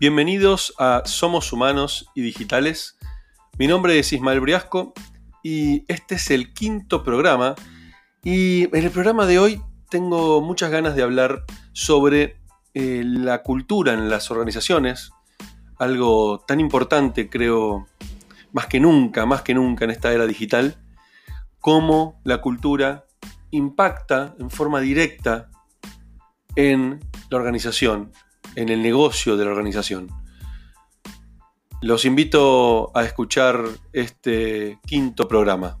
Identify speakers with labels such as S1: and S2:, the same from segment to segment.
S1: Bienvenidos a Somos Humanos y Digitales. Mi nombre es Ismael Briasco y este es el quinto programa. Y en el programa de hoy tengo muchas ganas de hablar sobre eh, la cultura en las organizaciones, algo tan importante creo más que nunca, más que nunca en esta era digital, cómo la cultura impacta en forma directa en la organización, en el negocio de la organización. Los invito a escuchar este quinto programa.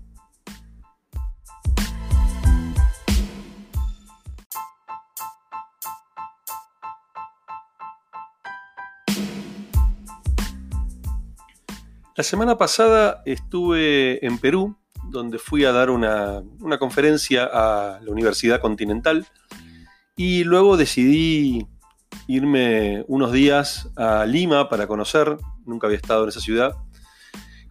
S1: La semana pasada estuve en Perú, donde fui a dar una, conferencia a la Universidad Continental y luego decidí irme unos días a Lima para conocer, nunca había estado en esa ciudad.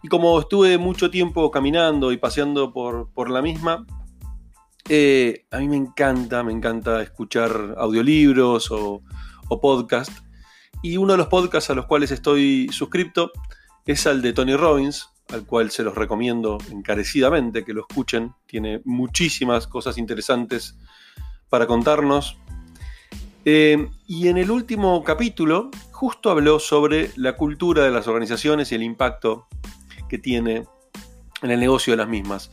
S1: Y como estuve mucho tiempo caminando y paseando por, la misma, eh, a mí me encanta, me encanta escuchar audiolibros o, o podcast. Y uno de los podcasts a los cuales estoy suscripto es al de Tony Robbins, al cual se los recomiendo encarecidamente que lo escuchen. Tiene muchísimas cosas interesantes para contarnos. Eh, y en el último capítulo justo habló sobre la cultura de las organizaciones y el impacto que tiene en el negocio de las mismas.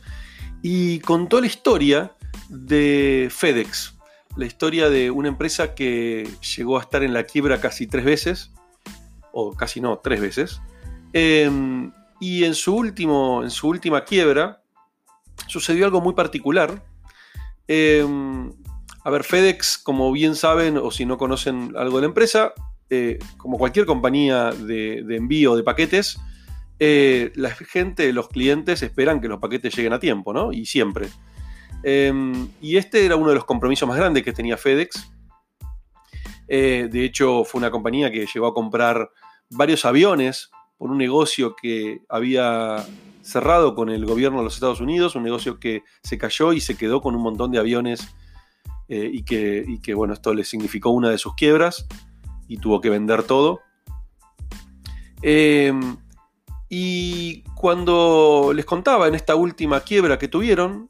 S1: Y contó la historia de FedEx, la historia de una empresa que llegó a estar en la quiebra casi tres veces, o casi no, tres veces. Em, y en su, último, en su última quiebra sucedió algo muy particular. Em, a ver, FedEx, como bien saben, o si no conocen algo de la empresa, eh, como cualquier compañía de, envío de paquetes, eh, la gente, los clientes esperan que los paquetes lleguen a tiempo, ¿no? Y siempre. Em, y este era uno de los compromisos más grandes que tenía FedEx. Eh, de hecho, fue una compañía que llegó a comprar varios aviones por un negocio que había cerrado con el gobierno de los Estados Unidos, un negocio que se cayó y se quedó con un montón de aviones eh, y, que, bueno, esto le significó una de sus quiebras y tuvo que vender todo. Em, y cuando les contaba en esta última quiebra que tuvieron,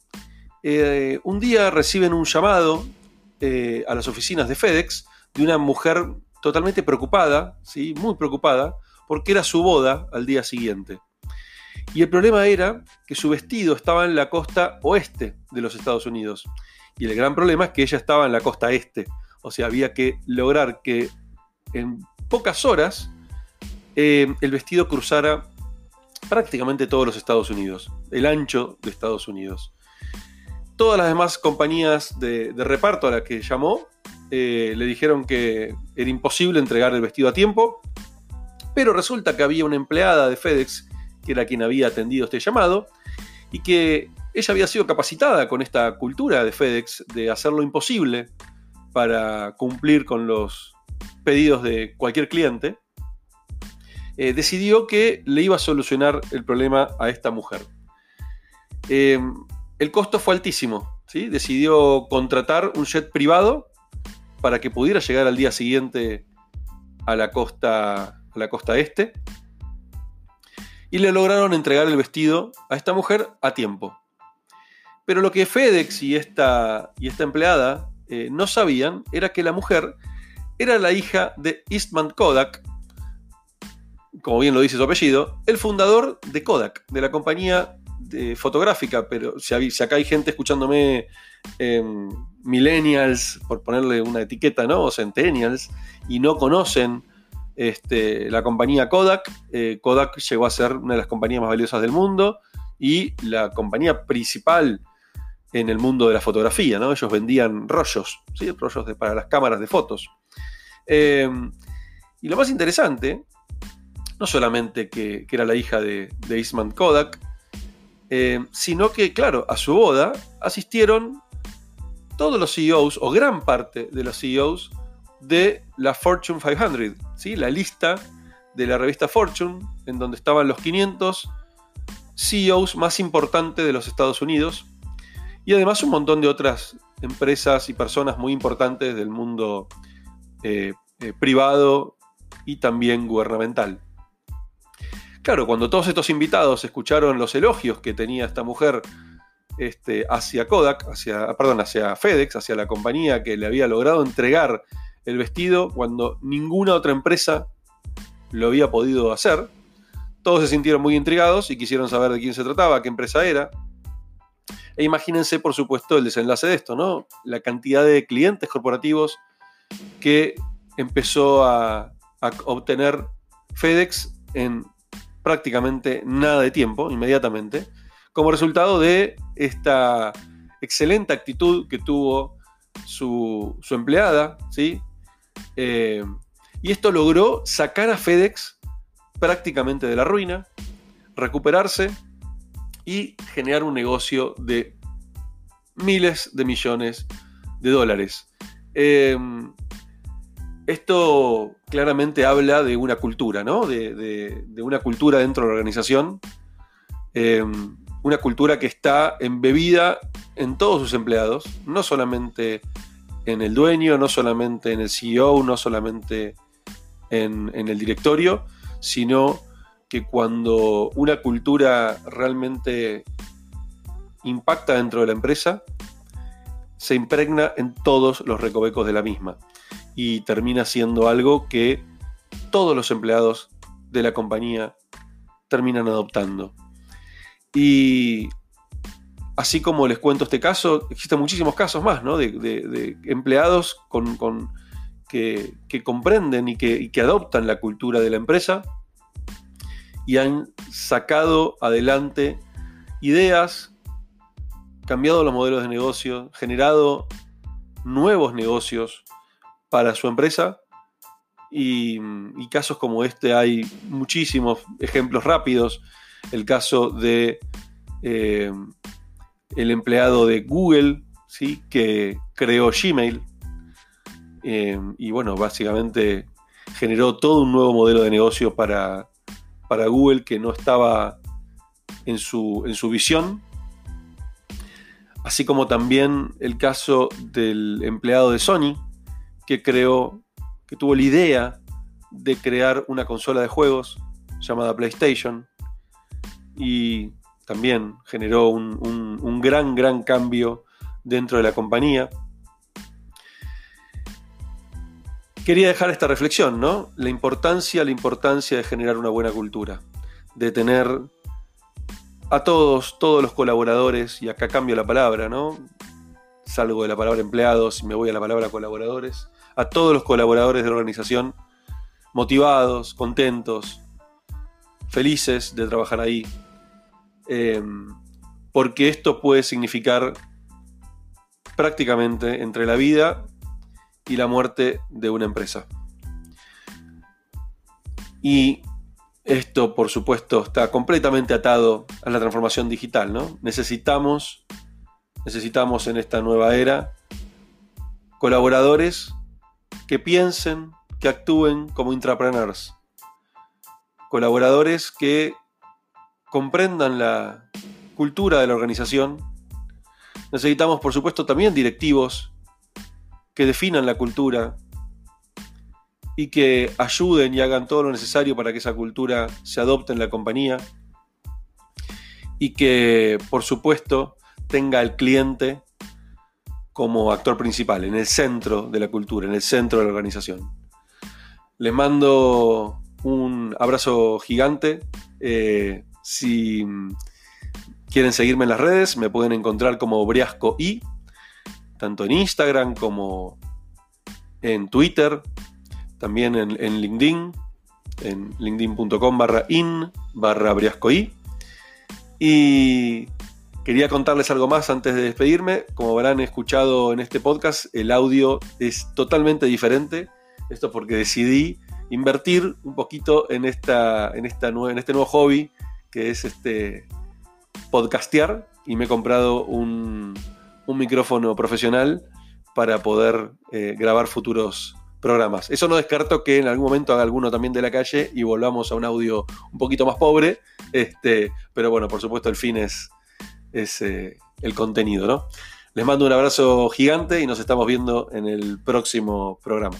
S1: eh, un día reciben un llamado eh, a las oficinas de FedEx de una mujer totalmente preocupada, ¿sí? muy preocupada, porque era su boda al día siguiente. Y el problema era que su vestido estaba en la costa oeste de los Estados Unidos y el gran problema es que ella estaba en la costa este. O sea, había que lograr que en pocas horas eh, el vestido cruzara prácticamente todos los Estados Unidos, el ancho de Estados Unidos. Todas las demás compañías de, reparto a las que llamó eh, le dijeron que era imposible entregar el vestido a tiempo, pero resulta que había una empleada de FedEx, que era quien había atendido este llamado, y que ella había sido capacitada con esta cultura de FedEx de hacer lo imposible para cumplir con los pedidos de cualquier cliente. Eh, decidió que le iba a solucionar el problema a esta mujer. Em, el costo fue altísimo. ¿sí? Decidió contratar un jet privado para que pudiera llegar al día siguiente a la costa, a la costa este. Y le lograron entregar el vestido a esta mujer a tiempo. Pero lo que FedEx y esta, y esta empleada eh, no sabían era que la mujer era la hija de Eastman Kodak, como bien lo dice su apellido, el fundador de Kodak, de la compañía fotográfica, pero si, acá hay gente escuchándome em, millennials, por ponerle una etiqueta, ¿no? O centennials, y no conocen este, la compañía Kodak, eh, Kodak llegó a ser una de las compañías más valiosas del mundo y la compañía principal en el mundo de la fotografía, ¿no? Ellos vendían rollos, ¿sí? rollos para las cámaras de fotos. Em, y lo más interesante, no solamente que, era la hija de, de Eastman Kodak, em, sino que, claro, a su boda asistieron todos los CEOs, o gran parte de los CEOs, de la Fortune 500, ¿sí? la lista de la revista Fortune, en donde estaban los 500 CEOs más importantes de los Estados Unidos, y además un montón de otras empresas y personas muy importantes del mundo eh, eh, privado y también gubernamental. Claro, cuando todos estos invitados escucharon los elogios que tenía esta mujer este, hacia Kodak, hacia, perdón, hacia FedEx, hacia la compañía que le había logrado entregar el vestido cuando ninguna otra empresa lo había podido hacer, todos se sintieron muy intrigados y quisieron saber de quién se trataba, qué empresa era. E imagínense, por supuesto, el desenlace de esto, ¿no? La cantidad de clientes corporativos que empezó a, obtener FedEx en prácticamente nada de tiempo, inmediatamente, como resultado de esta excelente actitud que tuvo su, empleada, ¿sí? Eh, y esto logró sacar a FedEx prácticamente de la ruina, recuperarse y generar un negocio de miles de millones de dólares. Em, esto claramente habla de una cultura, ¿no? De, una cultura dentro de la organización. Em, una cultura que está embebida en todos sus empleados, no solamente en el dueño, no solamente en el CEO, no solamente en, el directorio, sino que cuando una cultura realmente impacta dentro de la empresa, se impregna en todos los recovecos de la misma y termina siendo algo que todos los empleados de la compañía terminan adoptando. Y así como les cuento este caso, existen muchísimos casos más, ¿no? De, empleados con, que, comprenden y que, que adoptan la cultura de la empresa y han sacado adelante ideas, cambiado los modelos de negocio, generado nuevos negocios para su empresa. Y, casos como este hay muchísimos ejemplos rápidos el caso de eh, el empleado de Google, ¿sí? que creó Gmail. Eh, y bueno, básicamente generó todo un nuevo modelo de negocio para, para Google que no estaba en su, en su visión. Así como también el caso del empleado de Sony, que creó, que tuvo la idea de crear una consola de juegos llamada PlayStation, y también generó un, gran, gran cambio dentro de la compañía. Quería dejar esta reflexión, ¿no? La importancia, la importancia de generar una buena cultura, de tener a todos, todos los colaboradores, y acá cambio la palabra, ¿no? Salgo de la palabra empleados y me voy a la palabra colaboradores, a todos los colaboradores de la organización motivados, contentos, felices de trabajar ahí, Em, porque esto puede significar prácticamente entre la vida y la muerte de una empresa. Y esto, por supuesto, está completamente atado a la transformación digital, ¿no? Necesitamos, necesitamos en esta nueva era colaboradores que piensen, que actúen como intrapreneurs. Colaboradores que comprendan la cultura de la organización. Necesitamos, por supuesto, también directivos que definan la cultura y que ayuden y hagan todo lo necesario para que esa cultura se adopte en la compañía y que, por supuesto, tenga al cliente como actor principal, en el centro de la cultura, en el centro de la organización. Les mando un abrazo gigante. Eh, si quieren seguirme en las redes, me pueden encontrar como Briasco y tanto en Instagram como en Twitter, también en, LinkedIn, en linkedin.com barra in barra y. Quería contarles algo más antes de despedirme. Como habrán escuchado en este podcast, el audio es totalmente diferente. Esto porque decidí invertir un poquito en, esta, en, esta, en este nuevo hobby que es este podcastear y me he comprado un, micrófono profesional para poder eh, grabar futuros programas. Eso no descarto que en algún momento haga alguno también de la calle y volvamos a un audio un poquito más pobre, este, pero bueno, por supuesto el fin es, es eh, el contenido, ¿no? Les mando un abrazo gigante y nos estamos viendo en el próximo programa.